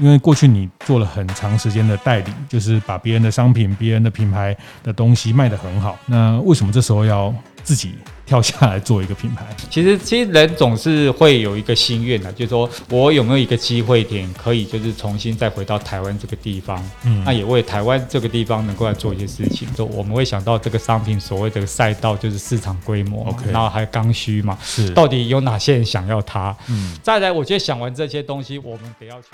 因为过去你做了很长时间的代理，就是把别人的商品、别人的品牌的东西卖得很好。那为什么这时候要自己跳下来做一个品牌？其实，其实人总是会有一个心愿的，就是说我有没有一个机会点，可以就是重新再回到台湾这个地方，嗯，那也为台湾这个地方能够来做一些事情。就我们会想到这个商品所谓的赛道，就是市场规模，OK，然后还有刚需嘛，是到底有哪些人想要它？嗯，再来，我觉得想完这些东西，我们得要去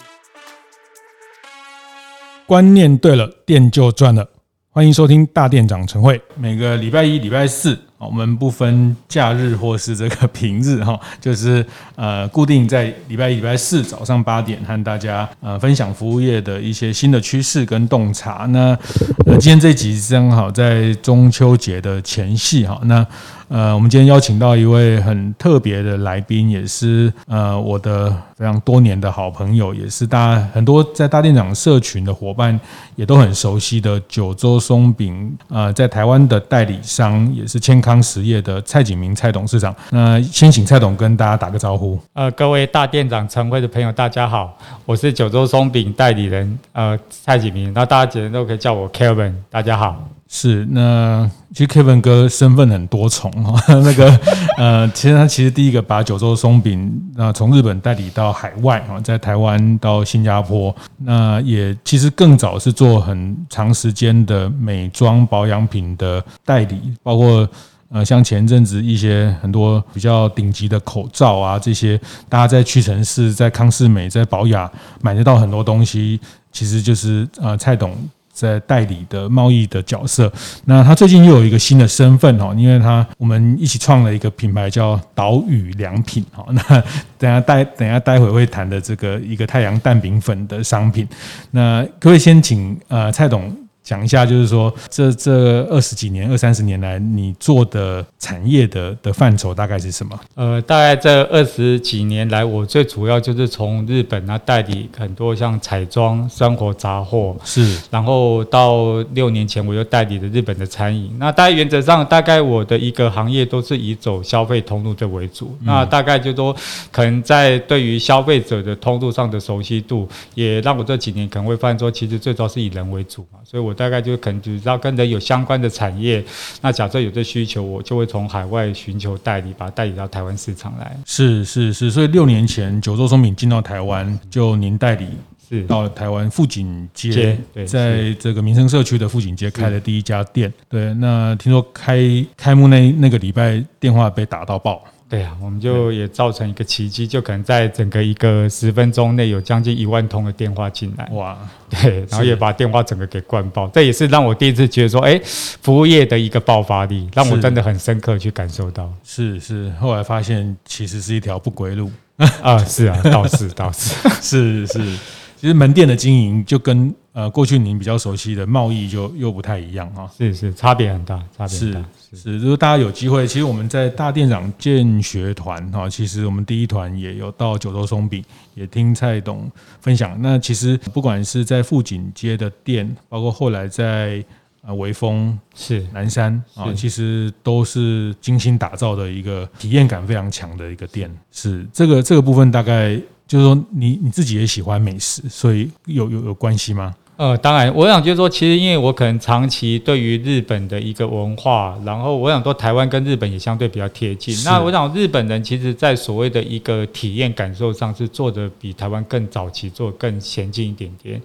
观念对了，店就赚了。欢迎收听大店长晨会，每个礼拜一、礼拜四。我们不分假日或是这个平日 哈，就是呃固定在礼拜一、礼拜四早上八点和大家呃分享服务业的一些新的趋势跟洞察。那呃今天这集正好在中秋节的前夕哈，那呃我们今天邀请到一位很特别的来宾，也是呃我的非常多年的好朋友，也是大家很多在大店长社群的伙伴也都很熟悉的九州松饼呃在台湾的代理商，也是千康实业的蔡景明蔡董事长，那先请蔡董跟大家打个招呼。呃，各位大店长晨会的朋友，大家好，我是九州松饼代理人呃蔡景明，那大家简单都可以叫我 Kevin，大家好。是，那其实 Kevin 哥身份很多重哈，那个呃，其实他其实第一个把九州松饼那从日本代理到海外啊，在台湾到新加坡，那也其实更早是做很长时间的美妆保养品的代理，包括。呃，像前阵子一些很多比较顶级的口罩啊，这些大家在屈臣氏、在康士美、在宝雅买得到很多东西，其实就是呃蔡董在代理的贸易的角色。那他最近又有一个新的身份哦，因为他我们一起创了一个品牌叫岛屿良品哈。那等下待等下待会会谈的这个一个太阳蛋饼粉的商品，那各位先请呃蔡董？讲一下，就是说，这这二十几年、二三十年来，你做的产业的的范畴大概是什么？呃，大概这二十几年来，我最主要就是从日本啊代理很多像彩妆、生活杂货，是。然后到六年前，我又代理了日本的餐饮。那大概原则上，大概我的一个行业都是以走消费通路这为主。嗯、那大概就说，可能在对于消费者的通路上的熟悉度，也让我这几年可能会发现说，其实最主要是以人为主嘛。所以我。大概就可能只知道跟人有相关的产业，那假设有这需求，我就会从海外寻求代理，把它代理到台湾市场来。是是是，所以六年前九州松饼进到台湾，就您代理是到了台湾富锦街，在这个民生社区的富锦街开了第一家店。对，那听说开开幕那那个礼拜电话被打到爆。对啊，我们就也造成一个奇迹，就可能在整个一个十分钟内有将近一万通的电话进来。哇，对，然后也把电话整个给灌爆，这也是让我第一次觉得说，哎，服务业的一个爆发力，让我真的很深刻去感受到。是是，后来发现其实是一条不归路。啊，是啊，倒是倒是。是是。其实门店的经营就跟呃过去您比较熟悉的贸易就又不太一样哦，是是，差别很大，差别很大。是是，如果大家有机会，其实我们在大店长建学团哈，其实我们第一团也有到九州松饼，也听蔡董分享。那其实不管是在富锦街的店，包括后来在呃微风是南山啊，其实都是精心打造的一个体验感非常强的一个店。是这个这个部分大概。就是说你，你你自己也喜欢美食，所以有有有关系吗？呃，当然，我想就是说，其实因为我可能长期对于日本的一个文化，然后我想说台湾跟日本也相对比较贴近。那我想日本人其实在所谓的一个体验感受上是做的比台湾更早期，做得更先进一点点。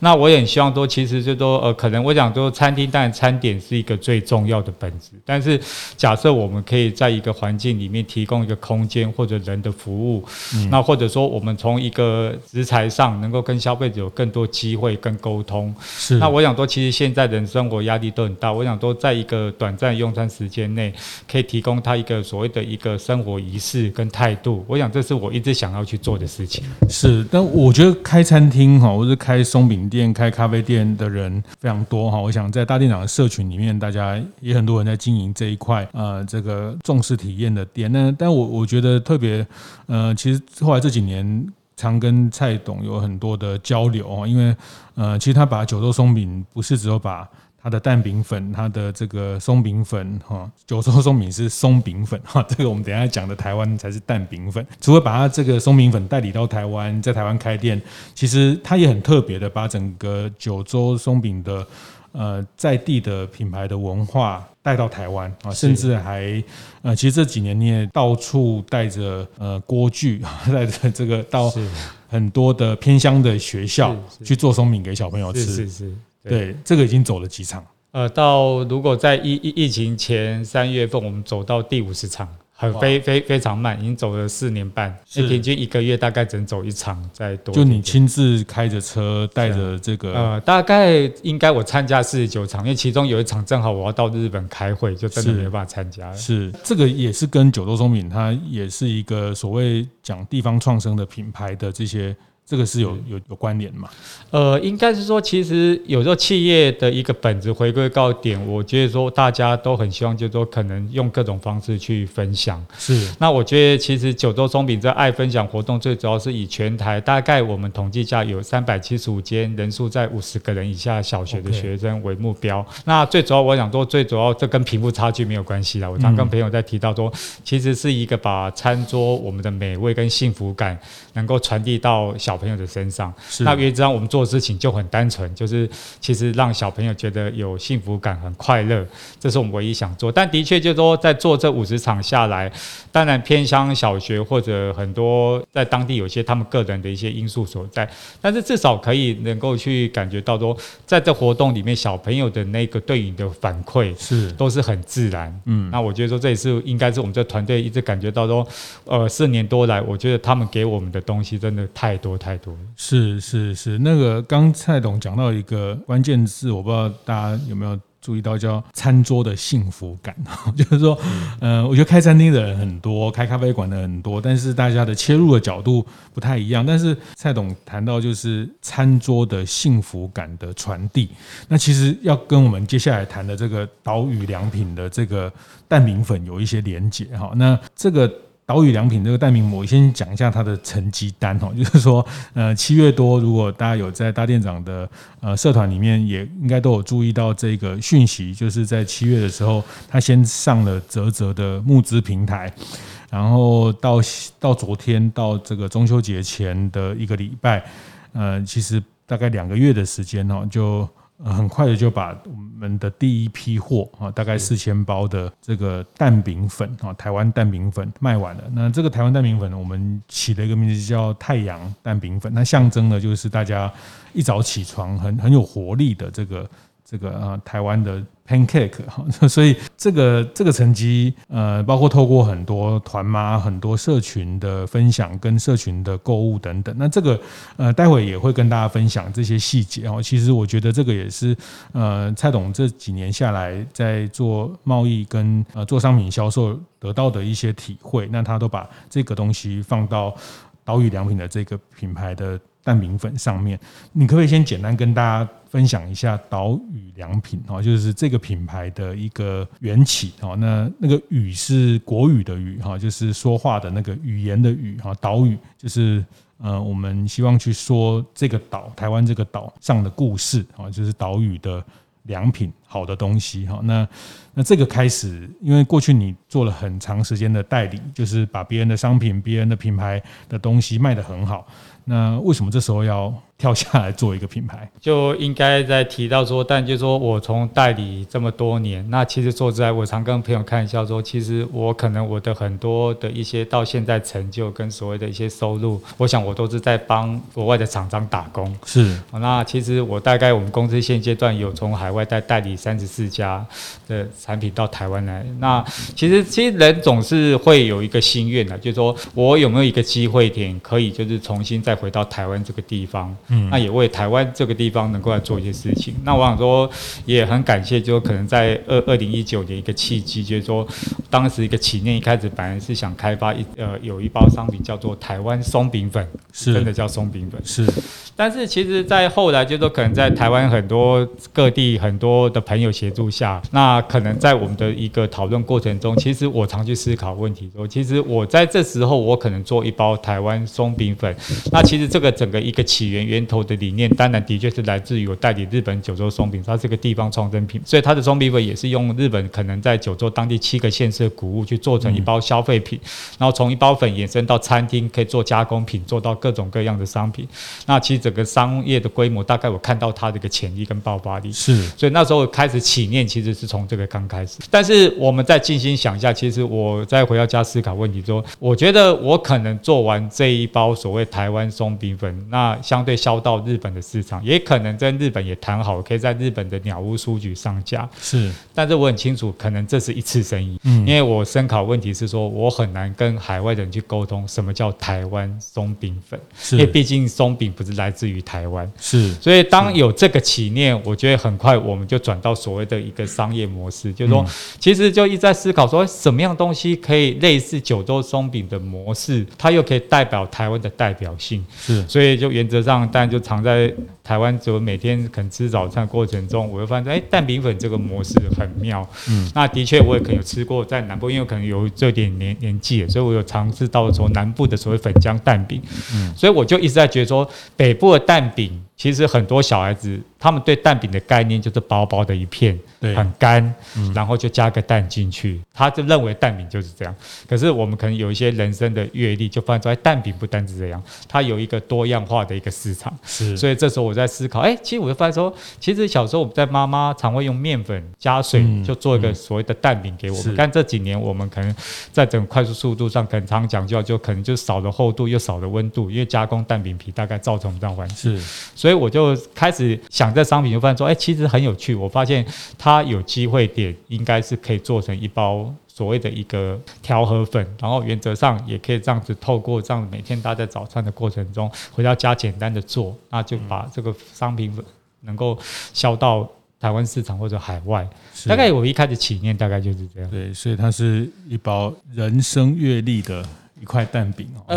那我也很希望说，其实就说呃，可能我想说，餐厅当然餐点是一个最重要的本质，但是假设我们可以在一个环境里面提供一个空间或者人的服务，嗯、那或者说我们从一个食材上能够跟消费者有更多机会跟沟通是，那我想说，其实现在人生活压力都很大。我想说，在一个短暂用餐时间内，可以提供他一个所谓的一个生活仪式跟态度。我想这是我一直想要去做的事情。是，但我觉得开餐厅哈，或者开松饼店、开咖啡店的人非常多哈。我想在大店长的社群里面，大家也很多人在经营这一块，呃，这个重视体验的店。那但我我觉得特别，呃，其实后来这几年。常跟蔡董有很多的交流啊，因为呃，其实他把九州松饼不是只有把它的蛋饼粉、它的这个松饼粉哈，九州松饼是松饼粉哈，这个我们等下讲的台湾才是蛋饼粉。除了把它这个松饼粉代理到台湾，在台湾开店，其实他也很特别的把整个九州松饼的呃在地的品牌的文化带到台湾啊，甚至还呃，其实这几年你也到处带着呃锅具，带着这个到很多的偏乡的学校去做松饼给小朋友吃。是是，是。对，这个已经走了几场。呃，到如果在疫疫疫情前三月份，我们走到第五十场，很非非非常慢，已经走了四年半，平均一个月大概只能走一场，再多。就你亲自开着车带着这个？呃，大概应该我参加四十九场，因为其中有一场正好我要到日本开会，就真的没办法参加了。是，是这个也是跟九州松饼，它也是一个所谓讲地方创生的品牌的这些。这个是有有有关联嘛？呃，应该是说，其实有时候企业的一个本质回归到点，我觉得说大家都很希望，就是说可能用各种方式去分享。是。那我觉得其实九州松饼这爱分享活动，最主要是以全台大概我们统计下有三百七十五间人数在五十个人以下小学的学生为目标。那最主要我想说，最主要这跟贫富差距没有关系啦。我常跟朋友在提到说，其实是一个把餐桌我们的美味跟幸福感能够传递到小。小朋友的身上，那原则上我们做的事情就很单纯，就是其实让小朋友觉得有幸福感、很快乐，这是我们唯一想做。但的确，就是说在做这五十场下来，当然偏乡小学或者很多在当地有些他们个人的一些因素所在，但是至少可以能够去感觉到说，在这活动里面，小朋友的那个对你的反馈是都是很自然。嗯，那我觉得说这也是应该是我们这团队一直感觉到说，呃，四年多来，我觉得他们给我们的东西真的太多。太多是是是，那个刚蔡董讲到一个关键字，我不知道大家有没有注意到，叫餐桌的幸福感。就是说，嗯、呃，我觉得开餐厅的人很多，开咖啡馆的很多，但是大家的切入的角度不太一样。但是蔡董谈到就是餐桌的幸福感的传递，那其实要跟我们接下来谈的这个岛屿良品的这个蛋饼粉有一些连结哈。那这个。岛屿良品这个蛋饼，我先讲一下它的成绩单哦，就是说，呃，七月多，如果大家有在大店长的呃社团里面，也应该都有注意到这个讯息，就是在七月的时候，他先上了泽泽的募资平台，然后到到昨天到这个中秋节前的一个礼拜，呃，其实大概两个月的时间哦，就。很快的就把我们的第一批货啊，大概四千包的这个蛋饼粉啊，台湾蛋饼粉卖完了。那这个台湾蛋饼粉呢，我们起了一个名字叫太阳蛋饼粉，那象征的就是大家一早起床很很有活力的这个这个啊台湾的。Pancake 哈，所以这个这个成绩，呃，包括透过很多团妈、很多社群的分享，跟社群的购物等等，那这个呃，待会也会跟大家分享这些细节哦。其实我觉得这个也是呃，蔡董这几年下来在做贸易跟呃做商品销售得到的一些体会，那他都把这个东西放到岛屿良品的这个品牌的蛋饼粉上面。你可不可以先简单跟大家？分享一下岛屿良品哦，就是这个品牌的一个缘起哦。那那个语是国语的语哈，就是说话的那个语言的语哈。岛屿就是呃，我们希望去说这个岛，台湾这个岛上的故事啊，就是岛屿的良品，好的东西哈。那那这个开始，因为过去你做了很长时间的代理，就是把别人的商品、别人的品牌的东西卖得很好。那为什么这时候要跳下来做一个品牌？就应该在提到说，但就是说我从代理这么多年，那其实说实在，我常跟朋友开玩笑说，其实我可能我的很多的一些到现在成就跟所谓的一些收入，我想我都是在帮国外的厂商打工。是，那其实我大概我们公司现阶段有从海外带代理三十四家的产品到台湾来。那其实其实人总是会有一个心愿的，就是说我有没有一个机会点可以就是重新再。回到台湾这个地方，嗯，那也为台湾这个地方能够来做一些事情。那我想说，也很感谢，就可能在二二零一九年一个契机，就是说，当时一个企业一开始本来是想开发一呃有一包商品叫做台湾松饼粉，是真的叫松饼粉，是。但是其实，在后来就是说可能在台湾很多各地很多的朋友协助下，那可能在我们的一个讨论过程中，其实我常去思考问题说，其实我在这时候我可能做一包台湾松饼粉，那其实这个整个一个起源源头的理念，当然的确是来自于我代理日本九州松饼，它是个地方创生品，所以它的松饼粉也是用日本可能在九州当地七个县市的谷物去做成一包消费品，然后从一包粉延伸到餐厅可以做加工品，做到各种各样的商品，那其实。整个商业的规模，大概我看到它的一个潜力跟爆发力，是，所以那时候开始起念，其实是从这个刚开始。但是我们再静心想一下，其实我再回到家思考问题，说，我觉得我可能做完这一包所谓台湾松饼粉，那相对销到日本的市场，也可能在日本也谈好，可以在日本的鸟屋书局上架。是，但是我很清楚，可能这是一次生意，嗯，因为我思考问题是说，我很难跟海外的人去沟通什么叫台湾松饼粉，因为毕竟松饼不是来。自于台湾是，所以当有这个起念，我觉得很快我们就转到所谓的一个商业模式，就是说，其实就一直在思考说，什么样东西可以类似九州松饼的模式，它又可以代表台湾的代表性。是，所以就原则上，当然就藏在台湾，就每天可能吃早餐过程中，我会发现，哎，蛋饼粉这个模式很妙。嗯，那的确我也可能有吃过在南部，因为可能有这点年年纪，所以我有尝试到从南部的所谓粉浆蛋饼。嗯，所以我就一直在觉得说，北部。的蛋饼，其实很多小孩子。他们对蛋饼的概念就是薄薄的一片，很干，然后就加个蛋进去，他就认为蛋饼就是这样。可是我们可能有一些人生的阅历，就发现说，哎，蛋饼不单是这样，它有一个多样化的一个市场。是，所以这时候我在思考，哎，其实我就发现说，其实小时候我们在妈妈常会用面粉加水，就做一个所谓的蛋饼给我们。但这几年我们可能在整个快速速度上，可能常讲究，就可能就少了厚度又少了温度，因为加工蛋饼皮大概造成不这样环境。是，所以我就开始想。这商品就发现说，哎，其实很有趣。我发现它有机会点，应该是可以做成一包所谓的一个调和粉，然后原则上也可以这样子，透过这样每天搭在早餐的过程中，回到家简单的做，那就把这个商品粉能够销到台湾市场或者海外。大概我一开始起念大概就是这样。对，所以它是一包人生阅历的。一块蛋饼哦，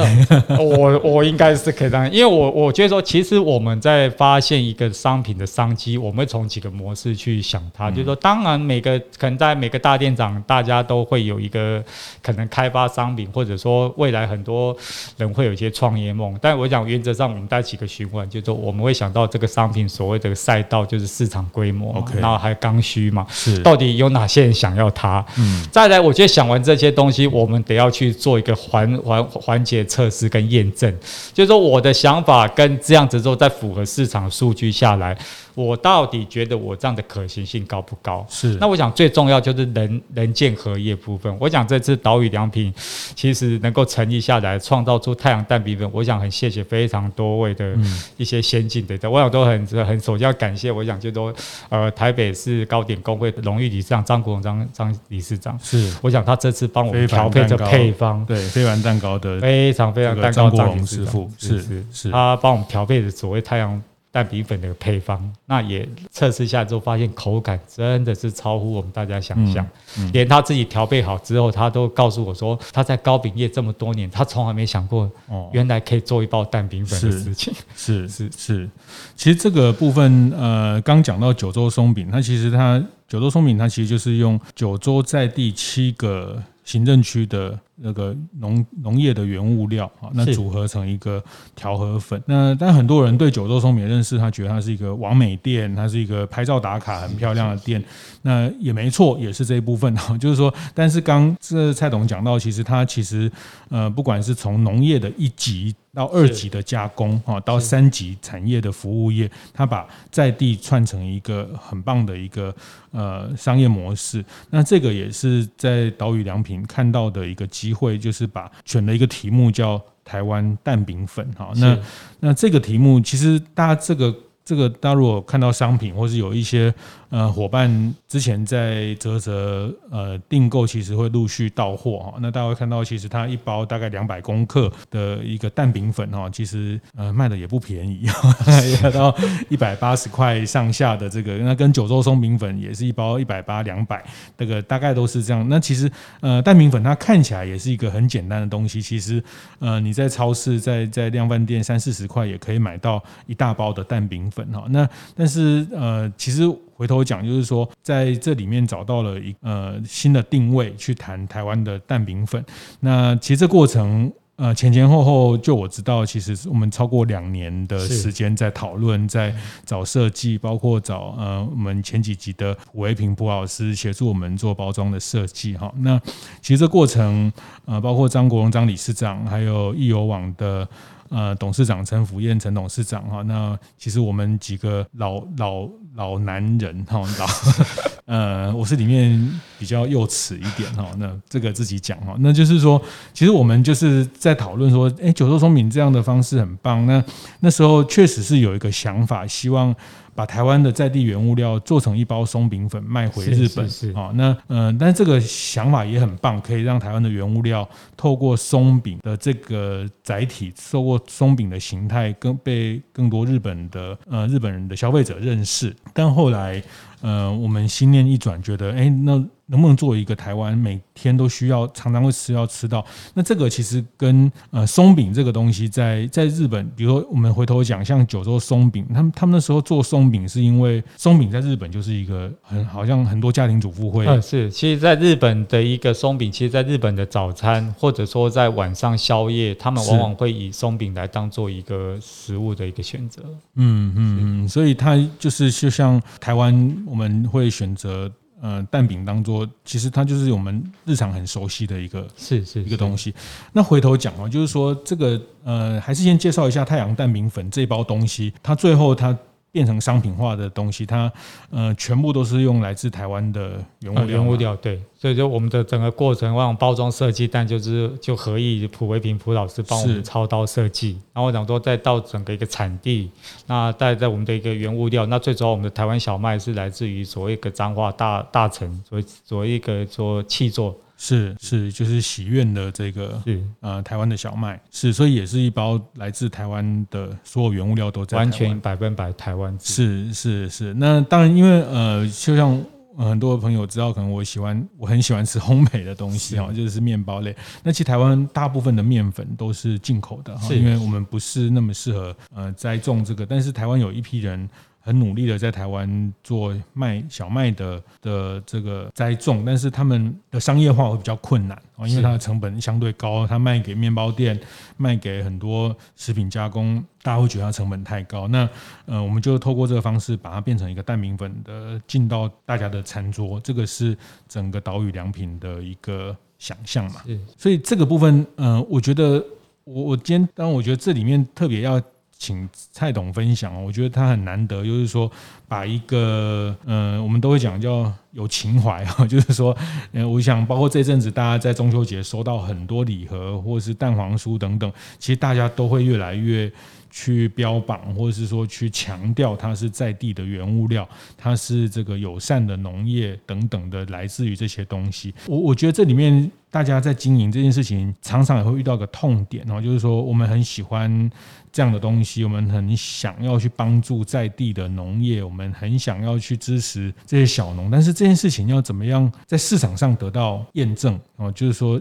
呃，我我应该是可以这样，因为我我觉得说，其实我们在发现一个商品的商机，我们会从几个模式去想它，就是说，当然每个可能在每个大店长，大家都会有一个可能开发商品，或者说未来很多人会有一些创业梦，但我想原则上，我们带几个循环，就是说我们会想到这个商品所谓的赛道就是市场规模，OK，然后还有刚需嘛，是到底有哪些人想要它？嗯，再来，我觉得想完这些东西，我们得要去做一个环。环环节测试跟验证，就是说我的想法跟这样子之后，再符合市场数据下来。我到底觉得我这样的可行性高不高？是。那我想最重要就是人人建合业部分。我想这次岛屿良品其实能够成立下来，创造出太阳蛋饼粉，我想很谢谢非常多位的一些先进的，嗯、我想都很很首先要感谢。我想就都呃台北市糕点工会荣誉理事长张国荣张张理事长是。我想他这次帮我们调配的配方，对非凡蛋糕的非常非常蛋糕张师傅是是是，他帮我们调配的所谓太阳。蛋饼粉的配方，那也测试下之后，发现口感真的是超乎我们大家想象。嗯嗯、连他自己调配好之后，他都告诉我说，他在糕饼业这么多年，他从来没想过，原来可以做一包蛋饼粉的事情。是是是，是，其实这个部分，呃，刚讲到九州松饼，它其实它九州松饼，它其实就是用九州在地七个行政区的。那个农农业的原物料啊，那组合成一个调和粉。那但很多人对九州松饼认识，他觉得它是一个完美店，它是一个拍照打卡很漂亮的店。那也没错，也是这一部分。就是说，但是刚这蔡董讲到，其实它其实呃，不管是从农业的一级到二级的加工啊，到三级产业的服务业，它把在地串成一个很棒的一个呃商业模式。那这个也是在岛屿良品看到的一个机。机会就是把选了一个题目叫台湾蛋饼粉哈，那那这个题目其实大家这个这个大家如果看到商品或是有一些呃伙伴之前在泽泽呃订购，其实会陆续到货哈。那大家会看到，其实它一包大概两百公克的一个蛋饼粉哈，其实呃卖的也不便宜，要到一百八十块上下的这个，那跟九州松饼粉也是一包一百八两百，这个大概都是这样。那其实呃蛋饼粉它看起来也是一个很简单的东西，其实呃你在超市在在量贩店三四十块也可以买到一大包的蛋饼粉哈。那但是呃其实。回头讲，就是说在这里面找到了一呃新的定位，去谈台湾的蛋饼粉。那其实这过程呃前前后后，就我知道，其实我们超过两年的时间在讨论，在找设计，包括找呃我们前几集的胡维平胡老师协助我们做包装的设计哈。那其实这过程呃包括张国荣张理事长，还有易游网的。呃，董事长陈福燕陈董事长哈，那其实我们几个老老老男人哈，老 呃，我是里面比较幼齿一点哈，那这个自己讲哈，那就是说，其实我们就是在讨论说，哎，九州聪明这样的方式很棒，那那时候确实是有一个想法，希望。把台湾的在地原物料做成一包松饼粉卖回日本啊，那嗯、呃，但是这个想法也很棒，可以让台湾的原物料透过松饼的这个载体，透过松饼的形态，更被更多日本的呃日本人的消费者认识。但后来呃，我们心念一转，觉得哎、欸，那。能不能做一个台湾每天都需要常常会吃要吃到？那这个其实跟呃松饼这个东西在在日本，比如说我们回头讲，像九州松饼，他们他们那时候做松饼是因为松饼在日本就是一个很好像很多家庭主妇会嗯是，其实在日本的一个松饼，其实在日本的早餐或者说在晚上宵夜，他们往往会以松饼来当做一个食物的一个选择。嗯嗯嗯，所以它就是就像台湾我们会选择。呃，蛋饼当做，其实它就是我们日常很熟悉的一个，是是一个东西。那回头讲哦，就是说这个呃，还是先介绍一下太阳蛋饼粉这包东西，它最后它。变成商品化的东西，它呃全部都是用来自台湾的原物料，原物料对，所以就我们的整个过程，往包装设计，但就是就合意普维平普老师帮我们操刀设计，然后我想说再到整个一个产地，那带在我们的一个原物料，那最主要我们的台湾小麦是来自于所谓一个彰化大大城，所谓所谓一个做气作。是是，就是喜苑的这个，是呃，台湾的小麦是，所以也是一包来自台湾的所有原物料都在完全百分百台湾。是是是，那当然，因为呃，就像很多朋友知道，可能我喜欢，我很喜欢吃烘焙的东西哈，就是面包类。那其实台湾大部分的面粉都是进口的，因为我们不是那么适合呃栽种这个，但是台湾有一批人。很努力的在台湾做麦小麦的的这个栽种，但是他们的商业化会比较困难啊，因为它的成本相对高，它卖给面包店，卖给很多食品加工，大家会觉得它成本太高。那呃，我们就透过这个方式把它变成一个蛋饼粉的进到大家的餐桌，这个是整个岛屿良品的一个想象嘛。所以这个部分，呃，我觉得我我今天当然我觉得这里面特别要。请蔡董分享，我觉得他很难得，就是说把一个，嗯，我们都会讲叫有情怀啊，就是说，嗯，我想包括这阵子大家在中秋节收到很多礼盒或者是蛋黄酥等等，其实大家都会越来越。去标榜，或者是说去强调它是在地的原物料，它是这个友善的农业等等的，来自于这些东西。我我觉得这里面大家在经营这件事情，常常也会遇到个痛点，然后就是说我们很喜欢这样的东西，我们很想要去帮助在地的农业，我们很想要去支持这些小农，但是这件事情要怎么样在市场上得到验证？哦，就是说。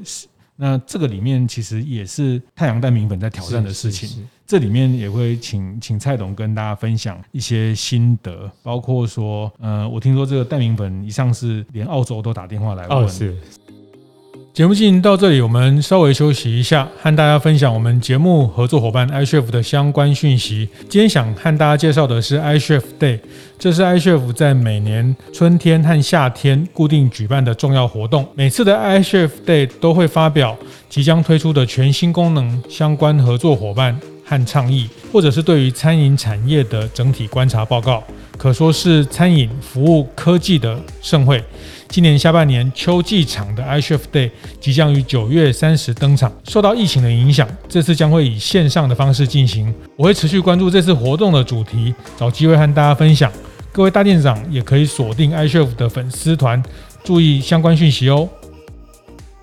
那这个里面其实也是太阳蛋明粉在挑战的事情，这里面也会请请蔡董跟大家分享一些心得，包括说，呃，我听说这个蛋明粉一上市，连澳洲都打电话来问。哦，是。节目进行到这里，我们稍微休息一下，和大家分享我们节目合作伙伴 iChef 的相关讯息。今天想和大家介绍的是 iChef Day，这是 iChef 在每年春天和夏天固定举办的重要活动。每次的 iChef Day 都会发表即将推出的全新功能相关合作伙伴和倡议，或者是对于餐饮产业的整体观察报告，可说是餐饮服务科技的盛会。今年下半年秋季场的 iChef Day 即将于九月三十登场。受到疫情的影响，这次将会以线上的方式进行。我会持续关注这次活动的主题，找机会和大家分享。各位大店长也可以锁定 iCHEF 的粉丝团，注意相关讯息哦。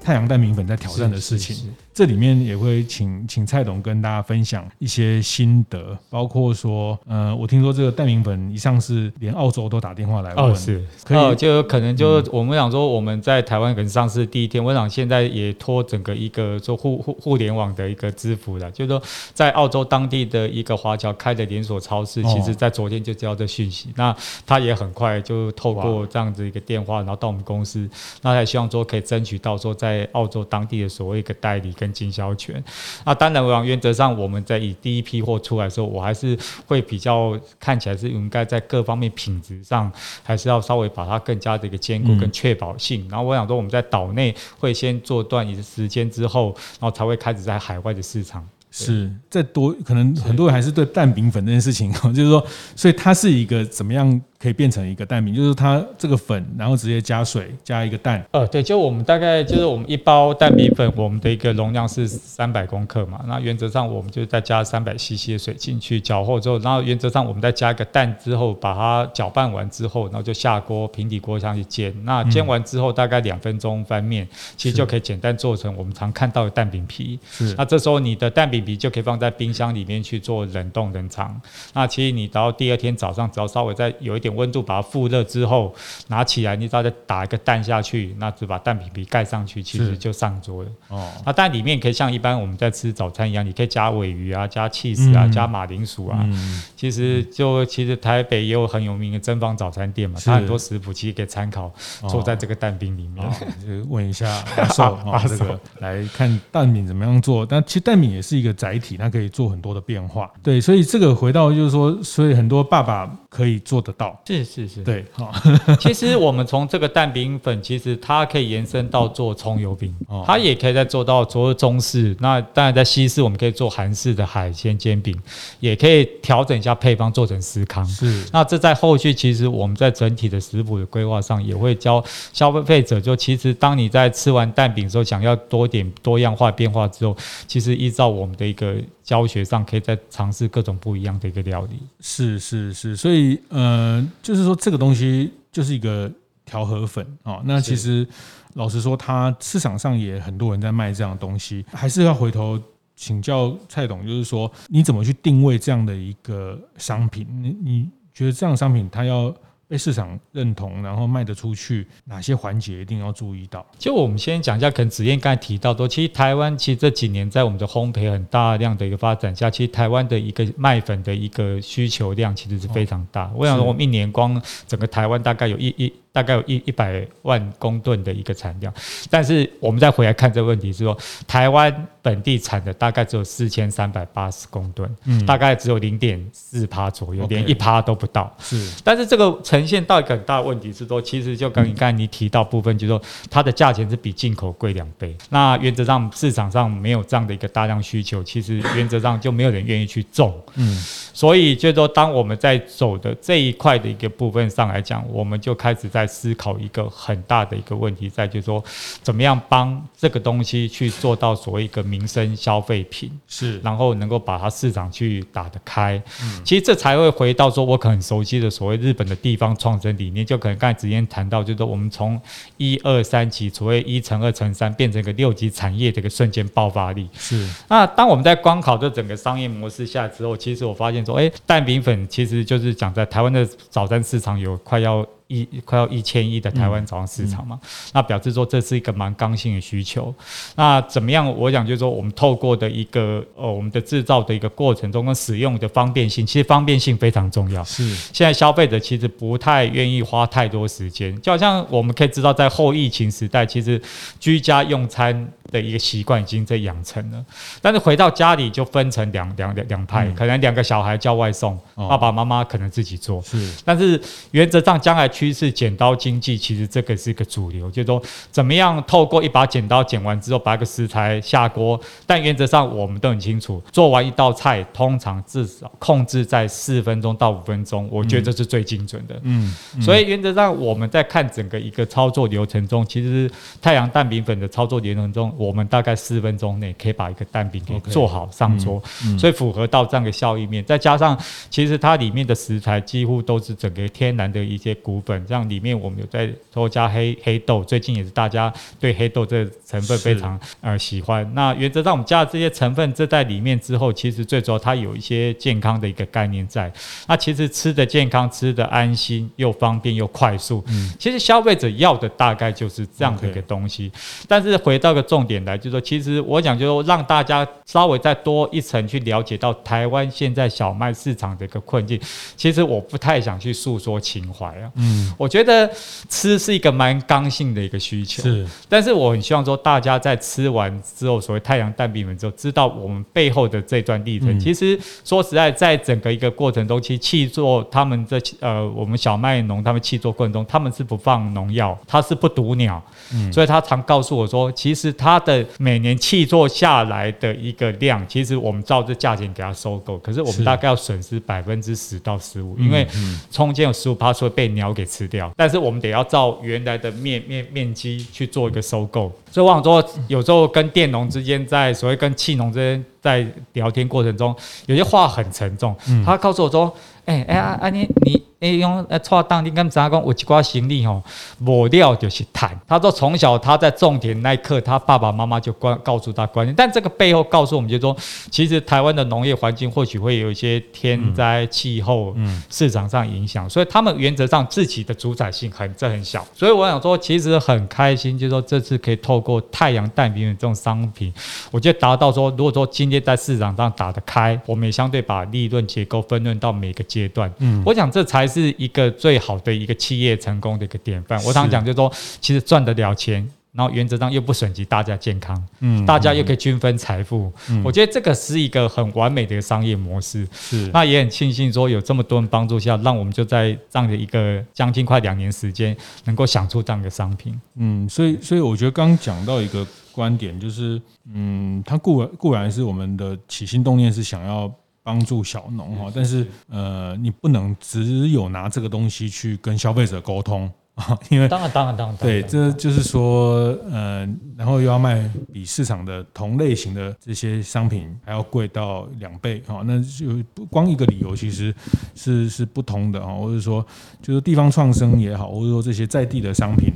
太阳蛋明粉在挑战的事情。这里面也会请请蔡董跟大家分享一些心得，包括说，呃，我听说这个蛋饼粉一上市，连澳洲都打电话来问，哦，是，可以，哦，就可能就我们想说，我们在台湾可能上市第一天，我想现在也托整个一个做互互互联网的一个支付了，就是说在澳洲当地的一个华侨开的连锁超市，其实在昨天就接到这讯息，那他也很快就透过这样子一个电话，然后到我们公司，那他也希望说可以争取到说在澳洲当地的所谓一个代理跟跟经销权，那当然，我想原则上我们在以第一批货出来的时候，我还是会比较看起来是应该在各方面品质上，还是要稍微把它更加的一个兼顾跟确保性。然后我想说，我们在岛内会先做段一时间之后，然后才会开始在海外的市场。是，再多可能很多人还是对蛋饼粉这件事情，就是说，所以它是一个怎么样？可以变成一个蛋饼，就是它这个粉，然后直接加水，加一个蛋。呃，对，就我们大概就是我们一包蛋饼粉，我们的一个容量是三百公克嘛。那原则上我们就再加三百 CC 的水进去搅和之后，然后原则上我们再加一个蛋之后，把它搅拌完之后，然后就下锅平底锅上去煎。那煎完之后大概两分钟翻面，其实就可以简单做成我们常看到的蛋饼皮。是。那这时候你的蛋饼皮就可以放在冰箱里面去做冷冻冷藏。那其实你到第二天早上，只要稍微再有一点温度把它复热之后拿起来，你只要再打一个蛋下去，那就把蛋皮皮盖上去，其实就上桌了。哦，那蛋里面可以像一般我们在吃早餐一样，你可以加尾鱼啊，加起司啊，嗯、加马铃薯啊。嗯、其实就其实台北也有很有名的珍芳早餐店嘛，它很多食谱其实可以参考，做在这个蛋饼里面。哦哦、就问一下阿寿啊，这个来看蛋饼怎么样做？但其实蛋饼也是一个载体，它可以做很多的变化。对，所以这个回到就是说，所以很多爸爸可以做得到。是是。是是对，好。其实我们从这个蛋饼粉，其实它可以延伸到做葱油饼，它也可以再做到做中式。那当然在西式，我们可以做韩式的海鲜煎饼，也可以调整一下配方做成司康。是。那这在后续，其实我们在整体的食谱的规划上，也会教消费者，就其实当你在吃完蛋饼的时候，想要多点多样化变化之后，其实依照我们的一个。教学上可以再尝试各种不一样的一个料理，是是是，所以呃，就是说这个东西就是一个调和粉啊。那其实老实说，它市场上也很多人在卖这样的东西，还是要回头请教蔡董，就是说你怎么去定位这样的一个商品？你你觉得这样的商品它要？被市场认同，然后卖得出去，哪些环节一定要注意到？就我们先讲一下，可能子燕刚才提到说，其实台湾其实这几年在我们的烘焙很大量的一个发展下，其实台湾的一个麦粉的一个需求量其实是非常大。哦、我想说，我们一年光整个台湾大概有一一。大概有一一百万公吨的一个产量，但是我们再回来看这个问题是说，台湾本地产的大概只有四千三百八十公吨，嗯，大概只有零点四趴左右，连一趴都不到。是，但是这个呈现到一个很大的问题是说，其实就跟刚才你提到部分，就是说它的价钱是比进口贵两倍。那原则上市场上没有这样的一个大量需求，其实原则上就没有人愿意去种。嗯，所以就是说，当我们在走的这一块的一个部分上来讲，我们就开始在。思考一个很大的一个问题，在就是说，怎么样帮这个东西去做到所谓一个民生消费品，是，然后能够把它市场去打得开。嗯，其实这才会回到说，我可能很熟悉的所谓日本的地方创生理念，就可能刚才直接谈到，就是说我们从一二三级，所谓一乘二乘三，变成一个六级产业的一个瞬间爆发力。是，那当我们在光考这整个商业模式下之后，其实我发现说，哎，蛋饼粉其实就是讲在台湾的早餐市场有快要。一快要一千亿的台湾早上市场嘛，嗯嗯、那表示说这是一个蛮刚性的需求。那怎么样？我想就是说，我们透过的一个呃，我们的制造的一个过程中跟使用的方便性，其实方便性非常重要。是，现在消费者其实不太愿意花太多时间，就好像我们可以知道，在后疫情时代，其实居家用餐的一个习惯已经在养成了。但是回到家里就分成两两两两派，嗯、可能两个小孩叫外送，哦、爸爸妈妈可能自己做。是，但是原则上将来。趋势剪刀经济，其实这个是一个主流，就是说怎么样透过一把剪刀剪完之后，把个食材下锅。但原则上我们都很清楚，做完一道菜，通常至少控制在四分钟到五分钟，我觉得这是最精准的。嗯，嗯，所以原则上我们在看整个一个操作流程中，其实太阳蛋饼粉的操作流程中，我们大概四分钟内可以把一个蛋饼给做好上桌，所以符合到这样的效益面。再加上其实它里面的食材几乎都是整个天然的一些谷粉，这样里面我们有在多加黑黑豆，最近也是大家对黑豆这个成分非常呃喜欢。那原则上我们加了这些成分这在里面之后，其实最主要它有一些健康的一个概念在。那其实吃的健康，吃的安心，又方便又快速。嗯，其实消费者要的大概就是这样的一个东西。但是回到个重点来，就是说，其实我讲，就是说让大家稍微再多一层去了解到台湾现在小麦市场的一个困境。其实我不太想去诉说情怀啊，嗯，我觉得吃是一个蛮刚性的一个需求，是。但是我很希望说，大家在吃完之后，所谓太阳蛋饼们之后，知道我们背后的这段历程。其实说实在，在整个一个过程中，其实气作他们这呃，我们小麦农他们气作过程中，他们是不放农药，他是不毒鸟，嗯，所以他常告诉我说，其实他的每年气做下来的一个量，其实我们照这价钱给它收购，可是我们大概要损失百分之十到十五，因为中间有十五趴会被鸟给吃掉，但是我们得要照原来的面面面积去做一个收购，所以我想说，有时候跟佃农之间在所谓跟气农之间在聊天过程中，有些话很沉重，他告诉我说，哎哎啊啊你你。哎，用哎，错当你跟咱讲，有一寡行李吼，抹料就是谈。他说从小他在种田那一刻，他爸爸妈妈就关告诉他观念。但这个背后告诉我们，就是说，其实台湾的农业环境或许会有一些天灾、气候、嗯市场上影响，所以他们原则上自己的主宰性很这很小。所以我想说，其实很开心，就是说这次可以透过太阳蛋饼这种商品，我觉得达到说，如果说今天在市场上打得开，我们也相对把利润结构分润到每个阶段。嗯，我想这才。还是一个最好的一个企业成功的一个典范。我常讲就是说，其实赚得了钱，然后原则上又不损及大家健康，嗯，大家又可以均分财富。嗯，我觉得这个是一个很完美的商业模式。是，那也很庆幸说有这么多人帮助下，让我们就在这样的一个将近快两年时间，能够想出这样的商品。嗯，所以所以我觉得刚刚讲到一个观点，就是嗯，它固然固然是我们的起心动念是想要。帮助小农哈，但是呃，你不能只有拿这个东西去跟消费者沟通 啊，因为当然当然当然对，这就是说呃，然后又要卖比市场的同类型的这些商品还要贵到两倍哈，那就不光一个理由其实是是不同的啊，或者说就是地方创生也好，或者说这些在地的商品，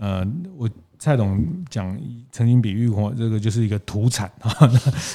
呃，我。蔡董讲曾经比喻过，这个就是一个土产 啊。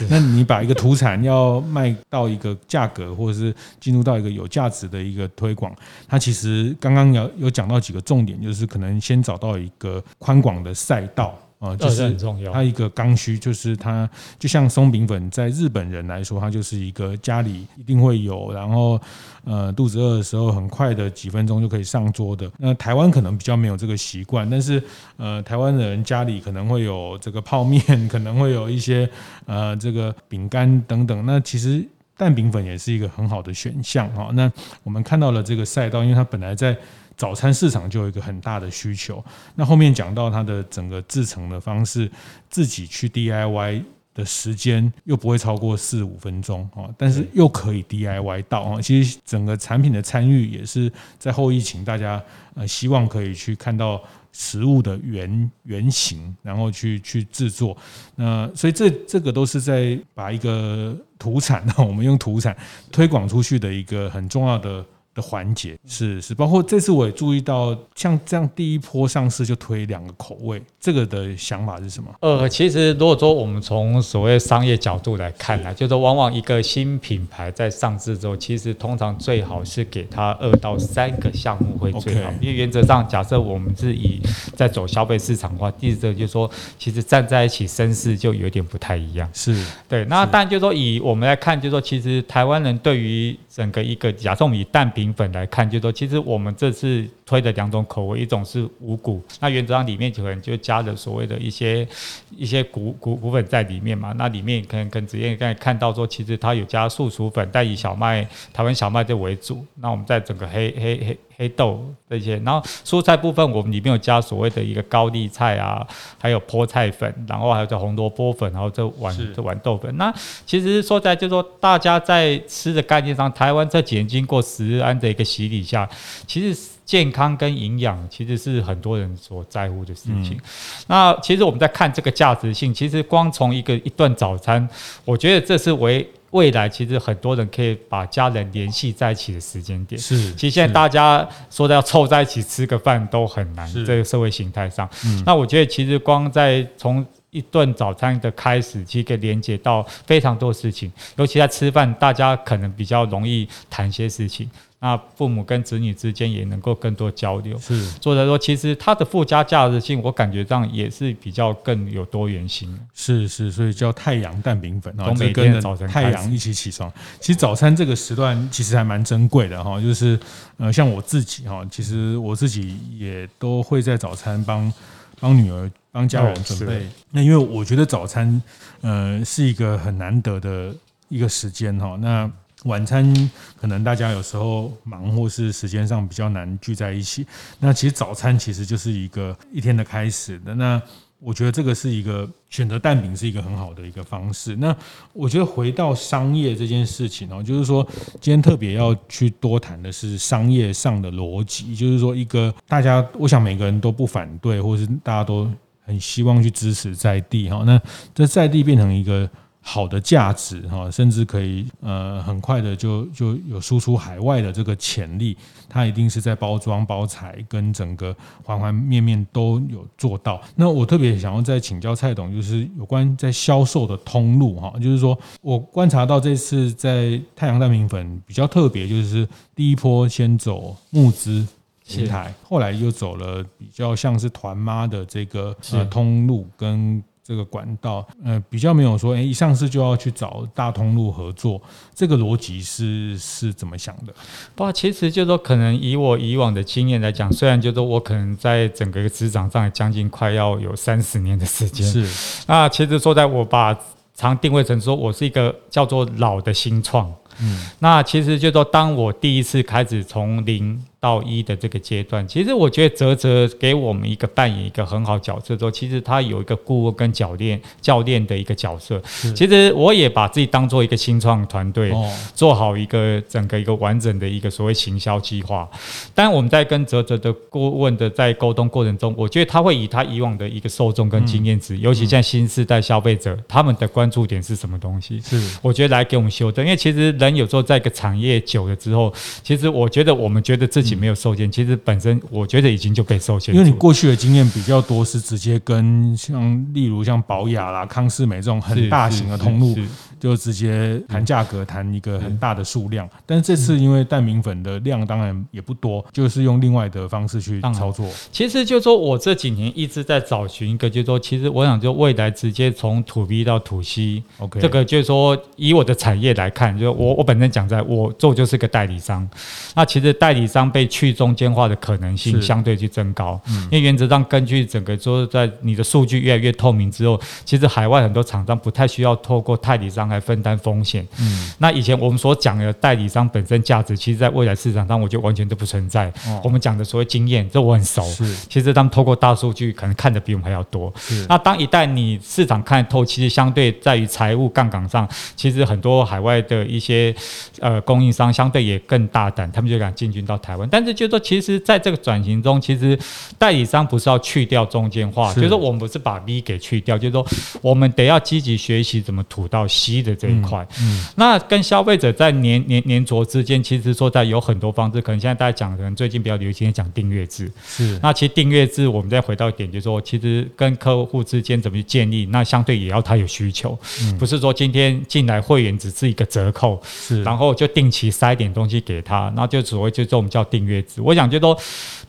那你把一个土产要卖到一个价格，或者是进入到一个有价值的一个推广，它其实刚刚有有讲到几个重点，就是可能先找到一个宽广的赛道。啊，就是很重要。它一个刚需，就是它就像松饼粉，在日本人来说，它就是一个家里一定会有，然后呃肚子饿的时候，很快的几分钟就可以上桌的。那台湾可能比较没有这个习惯，但是呃台湾人家里可能会有这个泡面，可能会有一些呃这个饼干等等。那其实蛋饼粉也是一个很好的选项哈。那我们看到了这个赛道，因为它本来在。早餐市场就有一个很大的需求，那后面讲到它的整个制成的方式，自己去 DIY 的时间又不会超过四五分钟啊，但是又可以 DIY 到啊。其实整个产品的参与也是在后疫情，大家呃希望可以去看到食物的原原型，然后去去制作。那所以这这个都是在把一个土产，我们用土产推广出去的一个很重要的。的环节是是，包括这次我也注意到，像这样第一波上市就推两个口味，这个的想法是什么？呃，其实如果说我们从所谓商业角度来看呢，就是往往一个新品牌在上市之后，其实通常最好是给它二到三个项目会最好，因为原则上假设我们是以在走消费市场的话，第一个就是说，其实站在一起声势就有点不太一样。是对，那但就是说以我们来看，就是说其实台湾人对于整个一个假设我们以蛋饼粉来看，就说其实我们这次推的两种口味，一种是五谷，那原则上里面可能就加了所谓的一些一些谷谷谷粉在里面嘛。那里面可能跟子燕刚才看到说，其实它有加素薯粉，但以小麦台湾小麦这为主。那我们在整个黑黑黑黑豆这些，然后蔬菜部分我们里面有加所谓的一个高丽菜啊，还有菠菜粉，然后还有这红萝卜粉，然后这豌这豌豆粉。那其实说在就是说大家在吃的概念上，台湾这几年经过食安的一个洗礼下，其实健康跟营养其实是很多人所在乎的事情。嗯、那其实我们在看这个价值性，其实光从一个一顿早餐，我觉得这是为。未来其实很多人可以把家人联系在一起的时间点，是。其实现在大家说的要凑在一起吃个饭都很难，这个社会形态上。嗯。那我觉得其实光在从一顿早餐的开始，其实可以连接到非常多事情，尤其在吃饭，大家可能比较容易谈些事情。那父母跟子女之间也能够更多交流，是，所以说其实它的附加价值性，我感觉上也是比较更有多元性。是是，所以叫太阳蛋饼粉啊，每天早晨太阳一起起床。其实早餐这个时段其实还蛮珍贵的哈，就是呃，像我自己哈，其实我自己也都会在早餐帮帮女儿帮家人准备。那因为我觉得早餐呃是一个很难得的一个时间哈，那。晚餐可能大家有时候忙或是时间上比较难聚在一起，那其实早餐其实就是一个一天的开始的。那我觉得这个是一个选择蛋饼是一个很好的一个方式。那我觉得回到商业这件事情哦，就是说今天特别要去多谈的是商业上的逻辑，就是说一个大家我想每个人都不反对，或是大家都很希望去支持在地哈。那这在地变成一个。好的价值哈，甚至可以呃很快的就就有输出海外的这个潜力，它一定是在包装、包材跟整个环环面面都有做到。那我特别想要再请教蔡董，就是有关在销售的通路哈，就是说我观察到这次在太阳蛋饼粉比较特别，就是第一波先走募资平台，后来又走了比较像是团妈的这个呃通路跟。这个管道，呃，比较没有说，哎，一上市就要去找大通路合作，这个逻辑是是怎么想的？不过，其实就是说，可能以我以往的经验来讲，虽然就是说我可能在整个职场上将近快要有三十年的时间，是，那其实说在我把常定位成说我是一个叫做老的新创，嗯，那其实就是说当我第一次开始从零。到一的这个阶段，其实我觉得泽泽给我们一个扮演一个很好角色，说其实他有一个顾问跟教练教练的一个角色。其实我也把自己当做一个新创团队，做好一个整个一个完整的一个所谓行销计划。但我们在跟泽泽的顾问的在沟通过程中，我觉得他会以他以往的一个受众跟经验值，尤其像新时代消费者他们的关注点是什么东西？是我觉得来给我们修正，因为其实人有时候在一个产业久了之后，其实我觉得我们觉得自己。没有受限，其实本身我觉得已经就被受限。因为你过去的经验比较多，是直接跟像例如像保雅啦、康士美这种很大型的通路，就直接谈价格，谈一个很大的数量。但是这次因为蛋明粉的量当然也不多，就是用另外的方式去操作。其实就说我这几年一直在找寻一个，就是说其实我想就未来直接从 to B 到 to C，OK，这个就是说以我的产业来看，就我我本身讲在我做就是个代理商，那其实代理商被去中间化的可能性相对去增高，因为原则上根据整个说，在你的数据越来越透明之后，其实海外很多厂商不太需要透过代理商来分担风险。嗯，那以前我们所讲的代理商本身价值，其实在未来市场上，我觉得完全都不存在。我们讲的所谓经验，这我很熟。是，其实他们透过大数据可能看得比我们还要多。是，那当一旦你市场看透，其实相对在于财务杠杆上，其实很多海外的一些呃供应商相对也更大胆，他们就敢进军到台湾，但是。就是说，其实在这个转型中，其实代理商不是要去掉中间化，就是说我们不是把 V 给去掉，就是说我们得要积极学习怎么吐到 C 的这一块。嗯，嗯，那跟消费者在年年年着之间，其实说在有很多方式，可能现在大家讲，可能最近比较流行讲订阅制。是，那其实订阅制，我们再回到一点，就是说，其实跟客户之间怎么去建立，那相对也要他有需求，不是说今天进来会员只是一个折扣，是，然后就定期塞点东西给他，那就所谓就是我们叫订阅制。我想就说，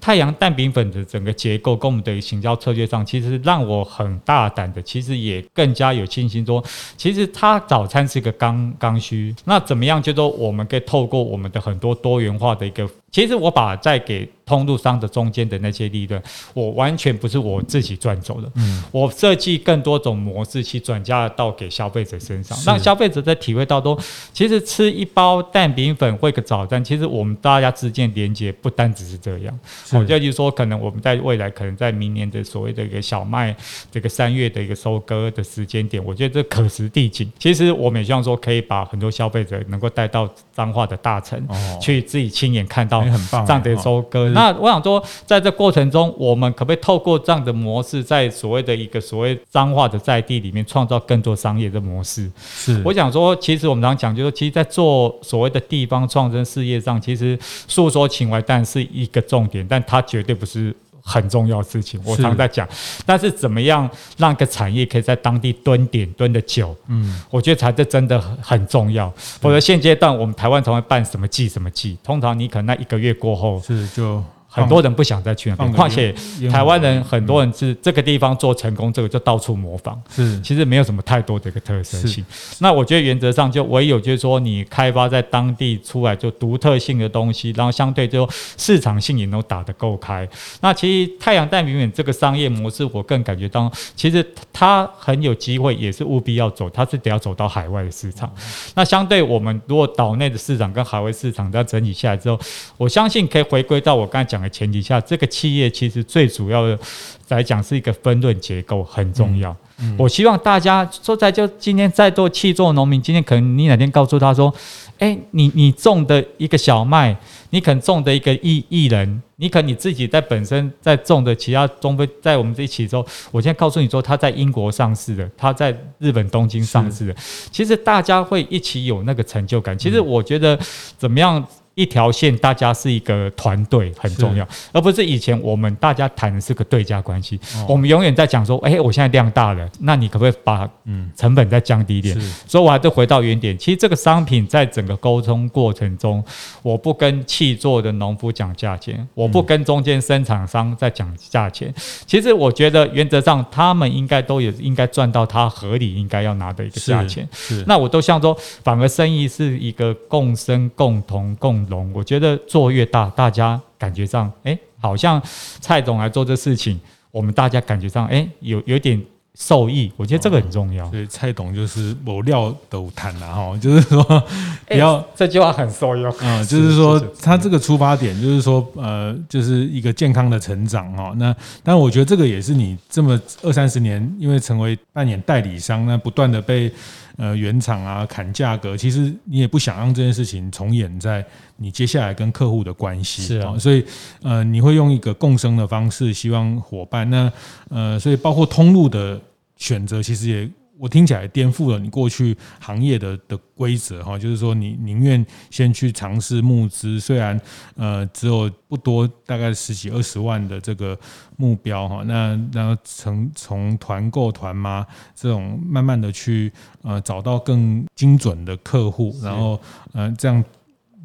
太阳蛋饼粉的整个结构跟我们的行销策略上，其实让我很大胆的，其实也更加有信心说，其实它早餐是一个刚刚需。那怎么样？就说我们可以透过我们的很多多元化的一个。其实我把在给通路商的中间的那些利润，我完全不是我自己赚走的。嗯，我设计更多种模式去转嫁到给消费者身上，让消费者在体会到都，其实吃一包蛋饼粉或一个早餐，其实我们大家之间连接不单只是这样。我就就是说，可能我们在未来，可能在明年的所谓的一个小麦这个三月的一个收割的时间点，我觉得这可时地景。其实我们也希望说，可以把很多消费者能够带到彰化的大城，去自己亲眼看到很棒这样的收割。那我想说，在这过程中，我们可不可以透过这样的模式，在所谓的一个所谓脏话的在地里面，创造更多商业的模式？是，我想说，其实我们常讲，就是其实，在做所谓的地方创生事业上，其实诉说情怀，但是一个重点，但它绝对不是很重要的事情。我常在讲，但是怎么样让一个产业可以在当地蹲点蹲得久？嗯，我觉得才是真的很很重要。否则现阶段我们台湾常会办什么季什么季，通常你可能那一个月过后是就。很多人不想再去那边，况且台湾人很多人是这个地方做成功，这个就到处模仿，是其实没有什么太多的一个特色性。那我觉得原则上就唯有就是说你开发在当地出来就独特性的东西，然后相对就市场性也能打得够开。那其实太阳蛋饼粉这个商业模式，我更感觉到其实它很有机会，也是务必要走，它是得要走到海外的市场。那相对我们如果岛内的市场跟海外市场这样整理下来之后，我相信可以回归到我刚才讲的。前提下，这个企业其实最主要的来讲是一个分润结构很重要。嗯嗯、我希望大家说在就今天在做气作农民，今天可能你哪天告诉他说，哎，你你种的一个小麦，你可能种的一个薏薏仁，你可能你自己在本身在种的其他中非，在我们这一起之后，我现在告诉你说，他在英国上市的，他在日本东京上市的，其实大家会一起有那个成就感。其实我觉得怎么样？一条线，大家是一个团队很重要，而不是以前我们大家谈的是个对价关系。我们永远在讲说，哎，我现在量大了，那你可不可以把嗯成本再降低一点？所以我还是回到原点。其实这个商品在整个沟通过程中，我不跟气做的农夫讲价钱，我不跟中间生产商在讲价钱。其实我觉得原则上他们应该都有应该赚到他合理应该要拿的一个价钱。是，那我都像说，反而生意是一个共生、共同、共。我觉得做越大，大家感觉上，哎、欸，好像蔡总来做这事情，我们大家感觉上，哎、欸，有有点受益。我觉得这个很重要。所以蔡董就是某料都谈了哈，就是说不要、欸、这句话很受用。嗯，就是说他这个出发点就是说，呃，就是一个健康的成长哈。那但我觉得这个也是你这么二三十年，因为成为扮演代理商，那不断的被。呃，原厂啊，砍价格，其实你也不想让这件事情重演在你接下来跟客户的关系，是啊，所以呃，你会用一个共生的方式，希望伙伴，那呃，所以包括通路的选择，其实也。我听起来颠覆了你过去行业的的规则哈，就是说你宁愿先去尝试募资，虽然呃只有不多，大概十几二十万的这个目标哈，那然后从从团购团妈这种慢慢的去呃找到更精准的客户，然后呃这样。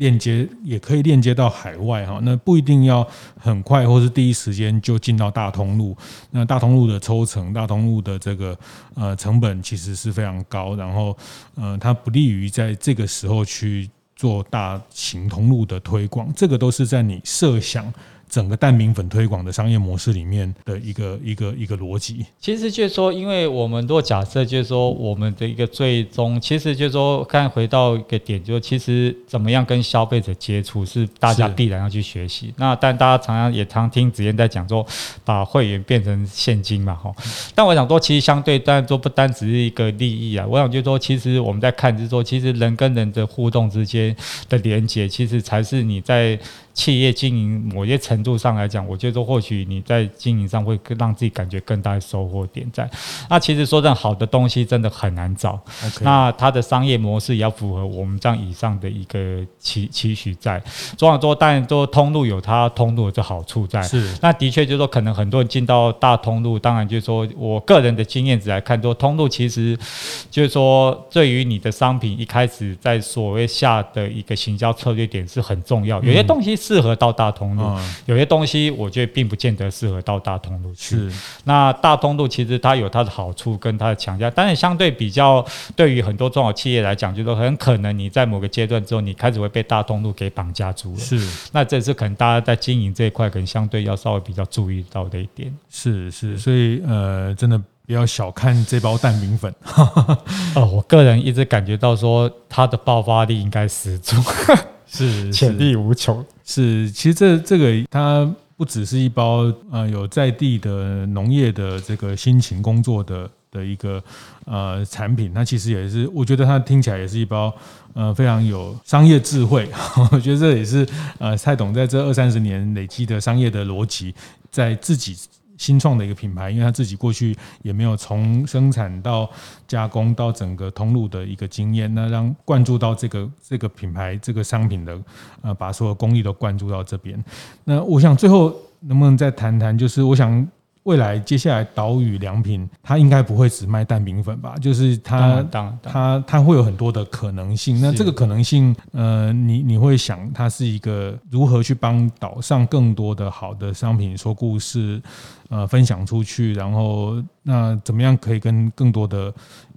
链接也可以链接到海外哈，那不一定要很快或是第一时间就进到大通路。那大通路的抽成、大通路的这个呃成本其实是非常高，然后呃它不利于在这个时候去做大型通路的推广。这个都是在你设想。整个蛋饼粉推广的商业模式里面的一个一个一个逻辑，其实就是说，因为我们如果假设就是说，我们的一个最终，其实就是说，看回到一个点，就是其实怎么样跟消费者接触是大家必然要去学习。那但大家常常也常听子燕在讲说，把会员变成现金嘛，哈。但我想说，其实相对当然说不单只是一个利益啊，我想就是说，其实我们在看就是说，其实人跟人的互动之间的连接，其实才是你在。企业经营某些程度上来讲，我觉得或许你在经营上会让自己感觉更大的收获点在。那其实说这样好的东西真的很难找。那它的商业模式也要符合我们这样以上的一个期期许在。总而言之，当然说通路有它通路的好处在。是。那的确就是说，可能很多人进到大通路，当然就是说我个人的经验值来看，说通路其实就是说对于你的商品一开始在所谓下的一个行销策略点是很重要。有些东西。适合到大通路，嗯、有些东西我觉得并不见得适合到大通路去。是那大通路其实它有它的好处跟它的强项，但是相对比较对于很多中小企业来讲，就是说很可能你在某个阶段之后，你开始会被大通路给绑架住了。是，那这是可能大家在经营这一块，可能相对要稍微比较注意到的一点。是是，所以呃，真的不要小看这包蛋饼粉。哦，我个人一直感觉到说它的爆发力应该十足，是 潜力无穷。是，其实这这个它不只是一包呃有在地的农业的这个辛勤工作的的一个呃产品，它其实也是，我觉得它听起来也是一包呃非常有商业智慧。我觉得这也是呃蔡董在这二三十年累积的商业的逻辑，在自己。新创的一个品牌，因为他自己过去也没有从生产到加工到整个通路的一个经验，那让灌注到这个这个品牌这个商品的，呃，把所有工艺都灌注到这边。那我想最后能不能再谈谈，就是我想。未来接下来岛屿良品，它应该不会只卖蛋饼粉吧？就是它，它，它会有很多的可能性。那这个可能性，呃，你你会想，它是一个如何去帮岛上更多的好的商品说故事，呃，分享出去，然后那怎么样可以跟更多的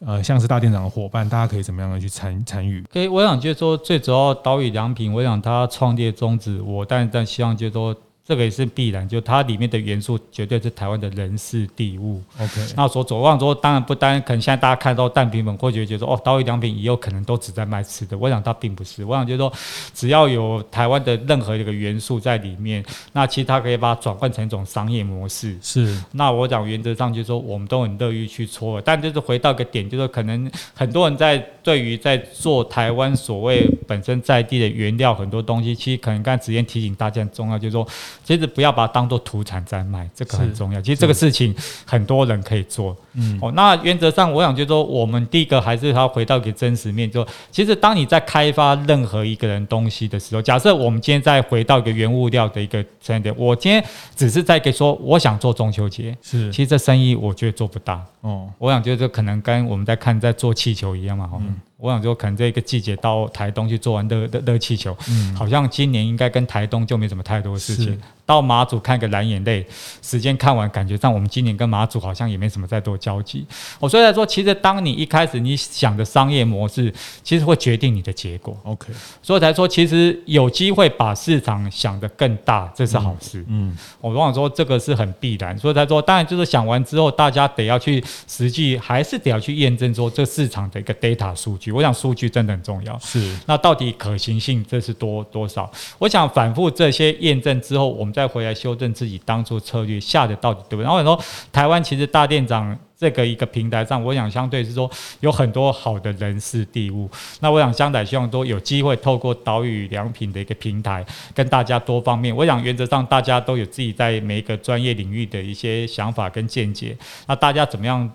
呃，像是大店长的伙伴，大家可以怎么样的去参参与？可以，我想就是说，最主要岛屿良品，我想它创业宗旨，我但但希望就是说。这个也是必然，就它里面的元素绝对是台湾的人事地物。OK，那所走望说，当然不单可能现在大家看到蛋饼粉，或许觉得说哦，岛屿良品也有可能都只在卖吃的。我想它并不是，我想就是说，只要有台湾的任何一个元素在里面，那其实它可以把它转换成一种商业模式。是，那我讲原则上就是说，我们都很乐意去搓。但就是回到一个点，就是可能很多人在对于在做台湾所谓本身在地的原料很多东西，其实可能刚才子嫣提醒大家很重要，就是说。其实不要把它当做土产在卖，这个很重要。其实这个事情很多人可以做。嗯，哦，那原则上我想就是说，我们第一个还是要回到一个真实面，就其实当你在开发任何一个人东西的时候，假设我们今天再回到一个原物料的一个层面，我今天只是在给说我想做中秋节，是，其实这生意我觉得做不大。哦，我想就是可能跟我们在看在做气球一样嘛，哈。嗯我想说，可能这个季节到台东去做完热热热气球，嗯，好像今年应该跟台东就没什么太多的事情。到马祖看个蓝眼泪，时间看完，感觉上我们今年跟马祖好像也没什么再多交集。我所以来说，其实当你一开始你想的商业模式，其实会决定你的结果。OK，所以才说，其实有机会把市场想得更大，这是好事。嗯，我往往说这个是很必然。所以才说，当然就是想完之后，大家得要去实际，还是得要去验证说这市场的一个 data 数据。我想数据真的很重要。是，那到底可行性这是多多少？我想反复这些验证之后，我们再回来修正自己当初策略下的到底对不对？然后我说，台湾其实大店长这个一个平台上，我想相对是说有很多好的人事地物。那我想将来希望都有机会透过岛屿良品的一个平台，跟大家多方面。我想原则上大家都有自己在每一个专业领域的一些想法跟见解。那大家怎么样？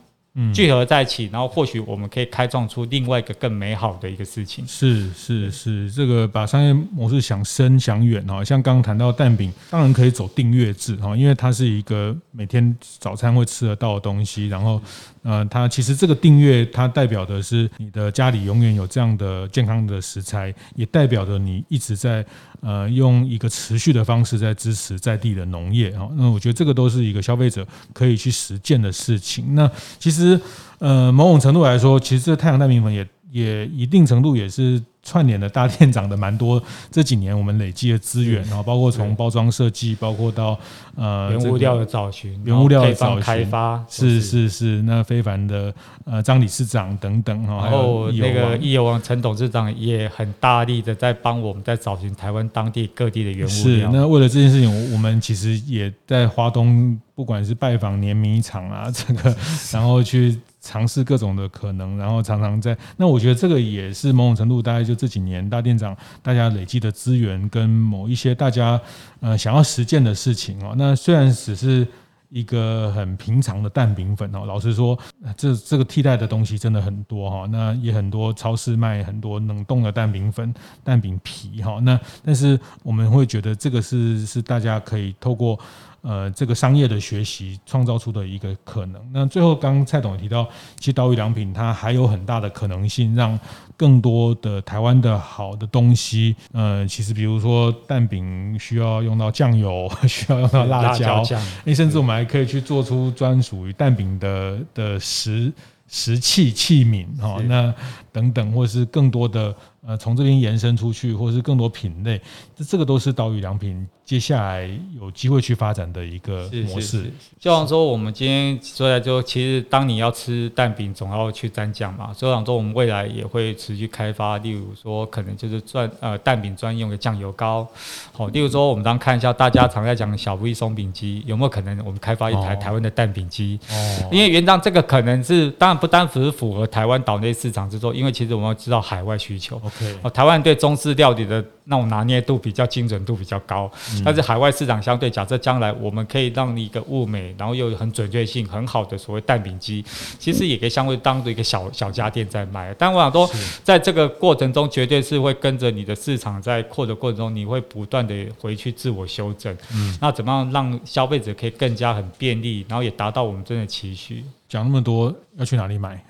聚合在一起，然后或许我们可以开创出另外一个更美好的一个事情。是是是，这个把商业模式想深想远哈，像刚刚谈到蛋饼，当然可以走订阅制哈，因为它是一个每天早餐会吃得到的东西，然后。呃，它其实这个订阅，它代表的是你的家里永远有这样的健康的食材，也代表着你一直在呃用一个持续的方式在支持在地的农业啊。那我觉得这个都是一个消费者可以去实践的事情。那其实呃某种程度来说，其实这太阳蛋米粉也也一定程度也是。串联了大店长的蛮多，这几年我们累积的资源，然后包括从包装设计，包括到呃原物料的找寻，原物料的找寻开发，是是是，那非凡的呃张理事长等等哈，然后那个易游王陈董事长也很大力的在帮我们在找寻台湾当地各地的原物料。是，那为了这件事情，我们其实也在华东，不管是拜访碾米厂啊，这个然后去。尝试各种的可能，然后常常在那，我觉得这个也是某种程度，大概就这几年大店长大家累积的资源跟某一些大家呃想要实践的事情哦。那虽然只是一个很平常的蛋饼粉哦，老实说，这这个替代的东西真的很多哈。那也很多超市卖很多冷冻的蛋饼粉、蛋饼皮哈。那但是我们会觉得这个是是大家可以透过。呃这个商业的学习创造出的一个可能。那最后，刚刚蔡董也提到，其实岛屿良品它还有很大的可能性，让更多的台湾的好的东西，呃，其实比如说蛋饼需要用到酱油，需要用到辣椒，哎甚至我们还可以去做出专属于蛋饼的的食食器器皿哈，那等等，或者是更多的。呃，从这边延伸出去，或者是更多品类，这这个都是岛屿良品接下来有机会去发展的一个模式。是是是，就像说，我们今天说来就，其实当你要吃蛋饼，总要去沾酱嘛。所以讲说，我们未来也会持续开发，例如说，可能就是专呃蛋饼专用的酱油膏。好，例如说，我们当看一下大家常在讲小 V 松饼机，有没有可能我们开发一台台湾的蛋饼机？哦，因为原当这个可能是当然不单只是符合台湾岛内市场之作，因为其实我们要知道海外需求。哦，台湾对中式料理的那种拿捏度比较精准度比较高，但是海外市场相对，假设将来我们可以让你一个物美，然后又很准确性很好的所谓蛋饼机，其实也可以相对当做一个小小家电在卖。但我想说，在这个过程中，绝对是会跟着你的市场在扩的过程中，你会不断的回去自我修正。嗯，那怎么样让消费者可以更加很便利，然后也达到我们真的期许？讲那么多，要去哪里买？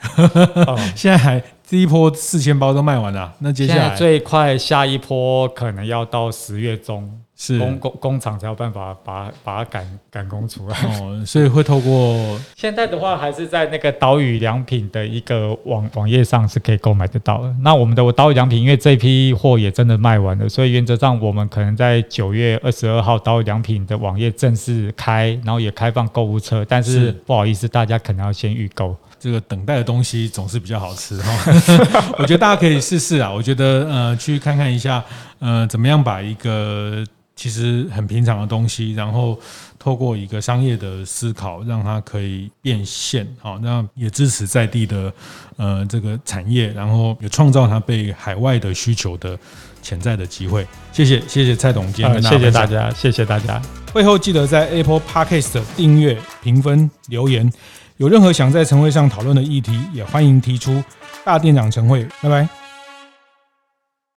现在还。第一波四千包都卖完了，那接下来最快下一波可能要到十月中，是工工工厂才有办法把把它赶赶工出来。哦，所以会透过 现在的话，还是在那个岛屿良品的一个网网页上是可以购买得到的。那我们的岛屿良品，因为这批货也真的卖完了，所以原则上我们可能在九月二十二号岛屿良品的网页正式开，然后也开放购物车。但是不好意思，大家可能要先预购。这个等待的东西总是比较好吃哈，我觉得大家可以试试啊。我觉得呃，去看看一下，呃，怎么样把一个其实很平常的东西，然后透过一个商业的思考，让它可以变现，好，那也支持在地的呃这个产业，然后也创造它被海外的需求的潜在的机会。谢谢，谢谢蔡董今天跟大家，谢谢大家，谢谢大家。会后记得在 Apple Podcast 订阅、评分、留言。有任何想在晨会上讨论的议题，也欢迎提出。大店长晨会，拜拜。